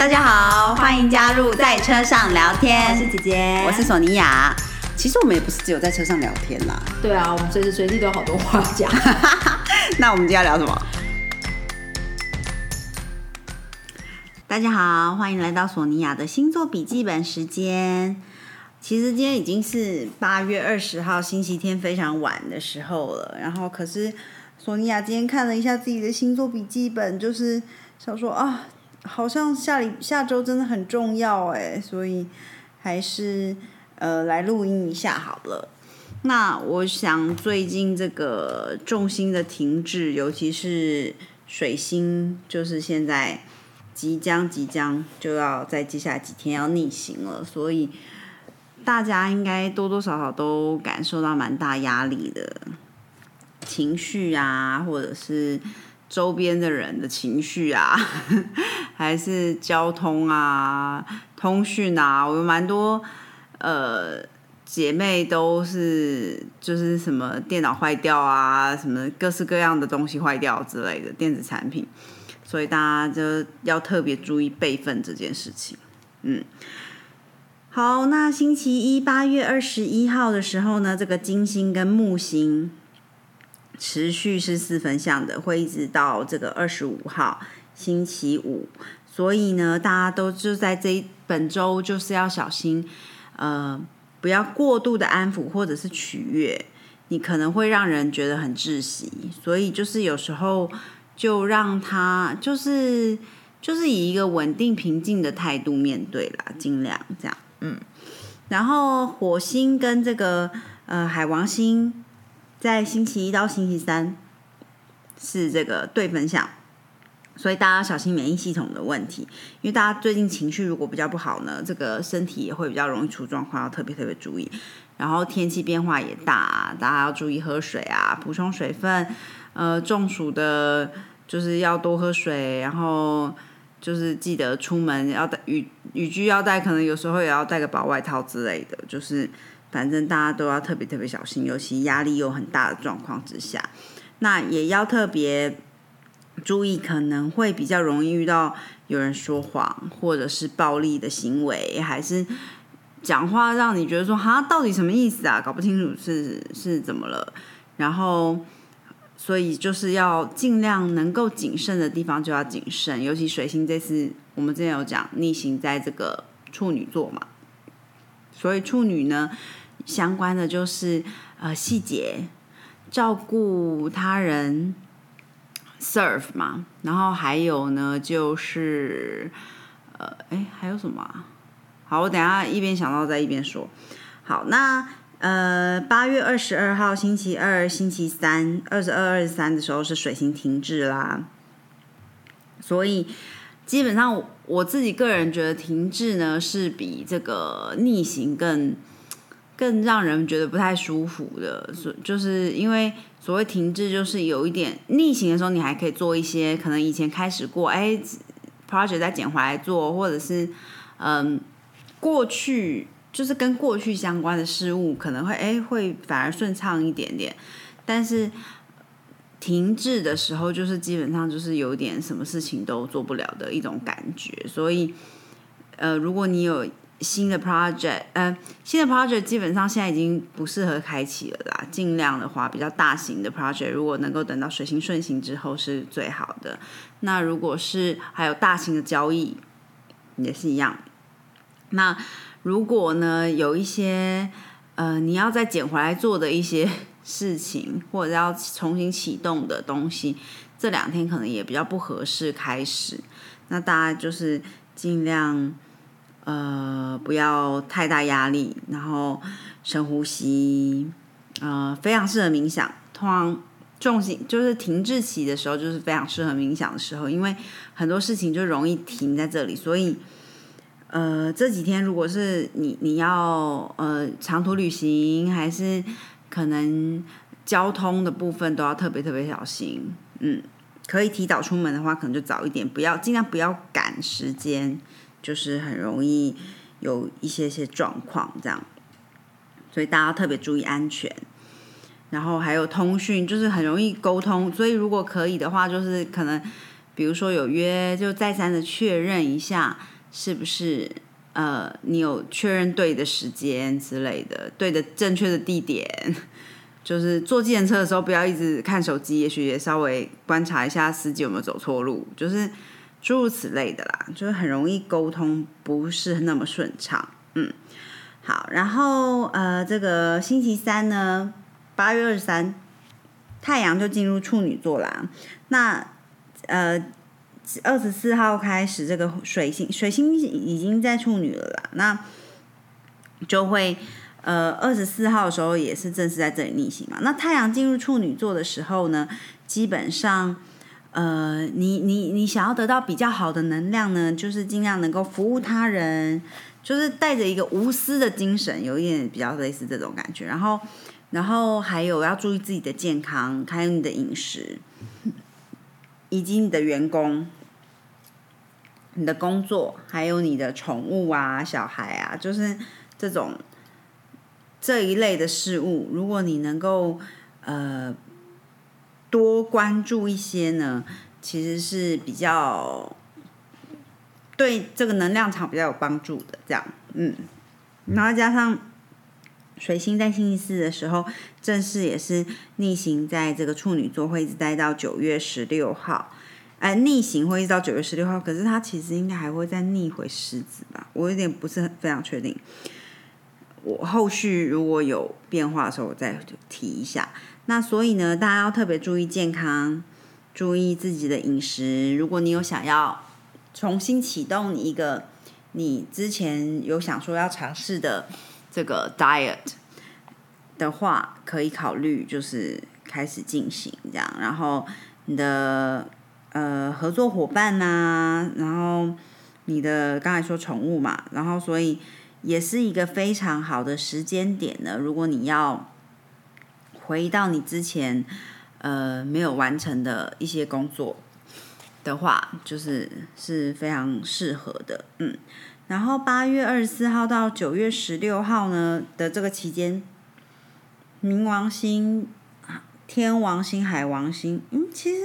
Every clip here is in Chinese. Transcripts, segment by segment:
大家好，欢迎加入在车上聊天。我是姐姐，我是索尼娅。其实我们也不是只有在车上聊天啦。对啊，我们随时随地都有好多话讲。那我们今天聊什么？大家好，欢迎来到索尼娅的星座笔记本时间。其实今天已经是八月二十号星期天非常晚的时候了。然后，可是索尼娅今天看了一下自己的星座笔记本，就是想说啊，好像下礼下周真的很重要哎，所以还是呃来录音一下好了。那我想最近这个重心的停滞，尤其是水星，就是现在。即将即将就要在接下来几天要逆行了，所以大家应该多多少少都感受到蛮大压力的情绪啊，或者是周边的人的情绪啊，还是交通啊、通讯啊，我有蛮多呃姐妹都是就是什么电脑坏掉啊，什么各式各样的东西坏掉之类的电子产品。所以大家就要特别注意备份这件事情。嗯，好，那星期一八月二十一号的时候呢，这个金星跟木星持续是四分相的，会一直到这个二十五号星期五。所以呢，大家都就在这本周就是要小心，呃，不要过度的安抚或者是取悦，你可能会让人觉得很窒息。所以就是有时候。就让他就是就是以一个稳定平静的态度面对啦，尽量这样，嗯。然后火星跟这个呃海王星在星期一到星期三是这个对分相，所以大家小心免疫系统的问题，因为大家最近情绪如果比较不好呢，这个身体也会比较容易出状况，要特别特别注意。然后天气变化也大，大家要注意喝水啊，补充水分。呃，中暑的。就是要多喝水，然后就是记得出门要带雨雨具要带，可能有时候也要带个薄外套之类的。就是反正大家都要特别特别小心，尤其压力又很大的状况之下，那也要特别注意，可能会比较容易遇到有人说谎，或者是暴力的行为，还是讲话让你觉得说哈，到底什么意思啊？搞不清楚是是怎么了，然后。所以就是要尽量能够谨慎的地方就要谨慎，尤其水星这次我们之前有讲逆行在这个处女座嘛，所以处女呢相关的就是呃细节照顾他人 serve 嘛，然后还有呢就是呃哎还有什么啊？好，我等下一边想到再一边说。好，那。呃，八月二十二号星期二、星期三、二十二、二十三的时候是水星停滞啦，所以基本上我自己个人觉得停滞呢是比这个逆行更更让人觉得不太舒服的，所就是因为所谓停滞就是有一点逆行的时候，你还可以做一些可能以前开始过哎 project 再捡回来做，或者是嗯过去。就是跟过去相关的事物可能会哎会反而顺畅一点点，但是停滞的时候就是基本上就是有点什么事情都做不了的一种感觉。所以呃，如果你有新的 project，呃，新的 project 基本上现在已经不适合开启了啦。尽量的话，比较大型的 project，如果能够等到水星顺行之后是最好的。那如果是还有大型的交易也是一样，那。如果呢，有一些呃，你要再捡回来做的一些事情，或者要重新启动的东西，这两天可能也比较不合适开始。那大家就是尽量呃，不要太大压力，然后深呼吸，呃，非常适合冥想。通常重心就是停滞期的时候，就是非常适合冥想的时候，因为很多事情就容易停在这里，所以。呃，这几天如果是你你要呃长途旅行，还是可能交通的部分都要特别特别小心。嗯，可以提早出门的话，可能就早一点，不要尽量不要赶时间，就是很容易有一些些状况这样。所以大家特别注意安全，然后还有通讯，就是很容易沟通，所以如果可以的话，就是可能。比如说有约，就再三的确认一下，是不是呃你有确认对的时间之类的，对的正确的地点。就是坐计程车的时候，不要一直看手机，也许也稍微观察一下司机有没有走错路，就是诸如此类的啦，就是很容易沟通不是那么顺畅。嗯，好，然后呃，这个星期三呢，八月二十三，太阳就进入处女座啦。那呃，二十四号开始，这个水星水星已经在处女了啦，那就会。呃，二十四号的时候也是正式在这里逆行嘛。那太阳进入处女座的时候呢，基本上，呃，你你你想要得到比较好的能量呢，就是尽量能够服务他人，就是带着一个无私的精神，有一点比较类似这种感觉。然后，然后还有要注意自己的健康，还有你的饮食，以及你的员工、你的工作，还有你的宠物啊、小孩啊，就是这种。这一类的事物，如果你能够呃多关注一些呢，其实是比较对这个能量场比较有帮助的。这样，嗯，然后加上水星在星期四的时候，正式也是逆行在这个处女座，会一直待到九月十六号。哎，逆行会一直到九月十六号，可是它其实应该还会再逆回狮子吧？我有点不是很非常确定。我后续如果有变化的时候，我再提一下。那所以呢，大家要特别注意健康，注意自己的饮食。如果你有想要重新启动一个你之前有想说要尝试的这个 diet 的话，可以考虑就是开始进行这样。然后你的呃合作伙伴呐，然后你的刚才说宠物嘛，然后所以。也是一个非常好的时间点呢。如果你要回到你之前呃没有完成的一些工作的话，就是是非常适合的。嗯，然后八月二十四号到九月十六号呢的这个期间，冥王星、天王星、海王星，嗯，其实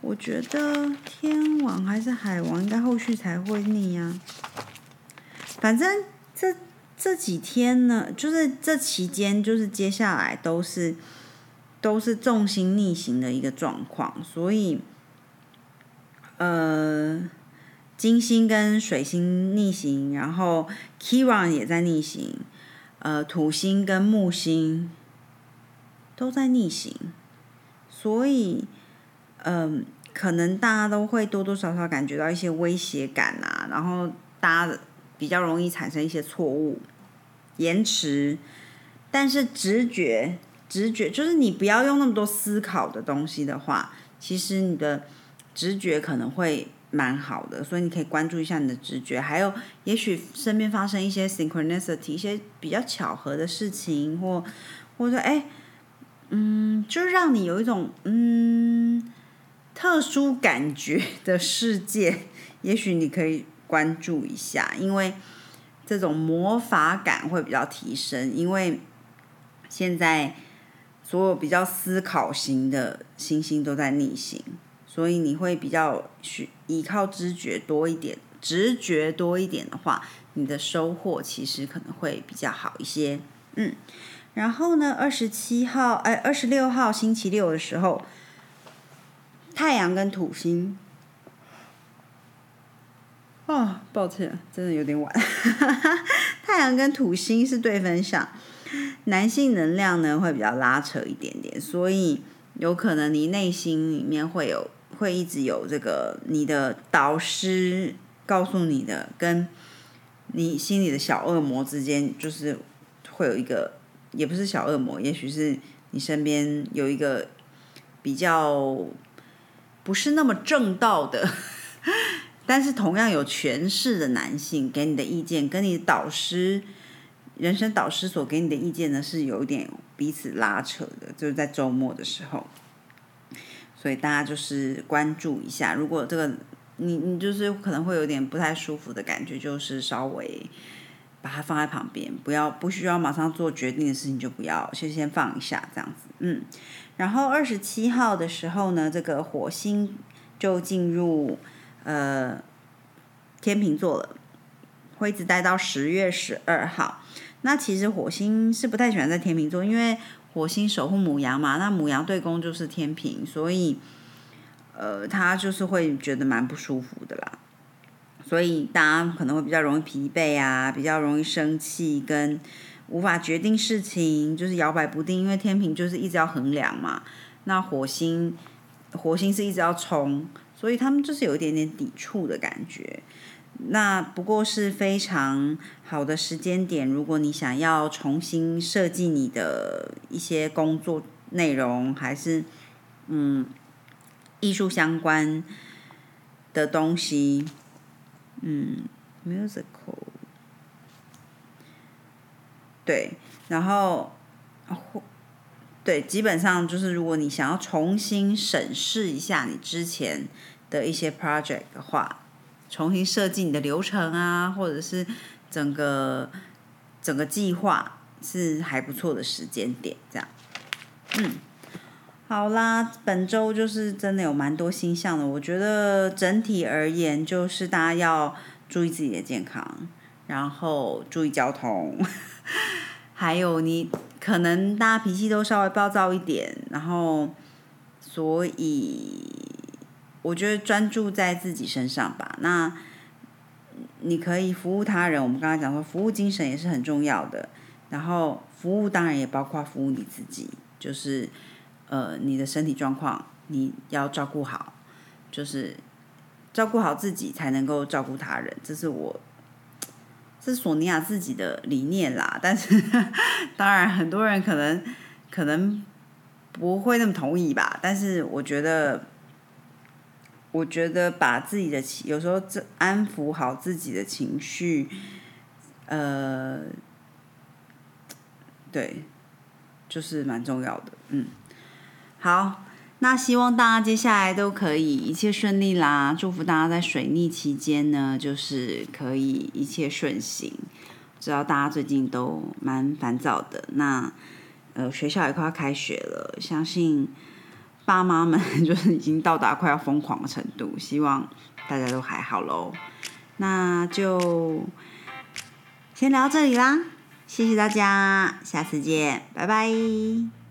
我觉得天王还是海王应该后续才会逆啊，反正。这这几天呢，就是这期间，就是接下来都是都是重心逆行的一个状况，所以呃，金星跟水星逆行，然后 Kiran 也在逆行，呃，土星跟木星都在逆行，所以嗯，可能大家都会多多少少感觉到一些威胁感啊，然后大家。比较容易产生一些错误、延迟，但是直觉、直觉就是你不要用那么多思考的东西的话，其实你的直觉可能会蛮好的，所以你可以关注一下你的直觉，还有也许身边发生一些 synchronicity，一些比较巧合的事情，或或者说哎，嗯，就让你有一种嗯特殊感觉的世界，也许你可以。关注一下，因为这种魔法感会比较提升。因为现在所有比较思考型的星星都在逆行，所以你会比较需依靠知觉多一点。直觉多一点的话，你的收获其实可能会比较好一些。嗯，然后呢，二十七号哎，二十六号星期六的时候，太阳跟土星。哦，抱歉，真的有点晚。太阳跟土星是对分相，男性能量呢会比较拉扯一点点，所以有可能你内心里面会有，会一直有这个你的导师告诉你的，跟你心里的小恶魔之间，就是会有一个，也不是小恶魔，也许是你身边有一个比较不是那么正道的。但是同样有权势的男性给你的意见，跟你导师、人生导师所给你的意见呢，是有点彼此拉扯的。就是在周末的时候，所以大家就是关注一下。如果这个你你就是可能会有点不太舒服的感觉，就是稍微把它放在旁边，不要不需要马上做决定的事情就不要，先先放一下这样子。嗯，然后二十七号的时候呢，这个火星。就进入呃天秤座了，会一直待到十月十二号。那其实火星是不太喜欢在天秤座，因为火星守护母羊嘛，那母羊对宫就是天平，所以呃，他就是会觉得蛮不舒服的啦。所以大家可能会比较容易疲惫啊，比较容易生气，跟无法决定事情，就是摇摆不定。因为天平就是一直要衡量嘛，那火星火星是一直要冲，所以他们就是有一点点抵触的感觉。那不过是非常好的时间点，如果你想要重新设计你的一些工作内容，还是嗯艺术相关的东西，嗯，musical，对，然后或对，基本上就是如果你想要重新审视一下你之前的一些 project 的话。重新设计你的流程啊，或者是整个整个计划是还不错的时间点，这样。嗯，好啦，本周就是真的有蛮多星象的。我觉得整体而言，就是大家要注意自己的健康，然后注意交通，还有你可能大家脾气都稍微暴躁一点，然后所以。我觉得专注在自己身上吧。那你可以服务他人，我们刚才讲说，服务精神也是很重要的。然后服务当然也包括服务你自己，就是呃你的身体状况你要照顾好，就是照顾好自己才能够照顾他人。这是我是索尼娅自己的理念啦。但是当然很多人可能可能不会那么同意吧。但是我觉得。我觉得把自己的情，有时候这安抚好自己的情绪，呃，对，就是蛮重要的。嗯，好，那希望大家接下来都可以一切顺利啦！祝福大家在水逆期间呢，就是可以一切顺行。知道大家最近都蛮烦躁的，那呃，学校也快要开学了，相信。爸妈们 就是已经到达快要疯狂的程度，希望大家都还好喽。那就先聊到这里啦，谢谢大家，下次见，拜拜。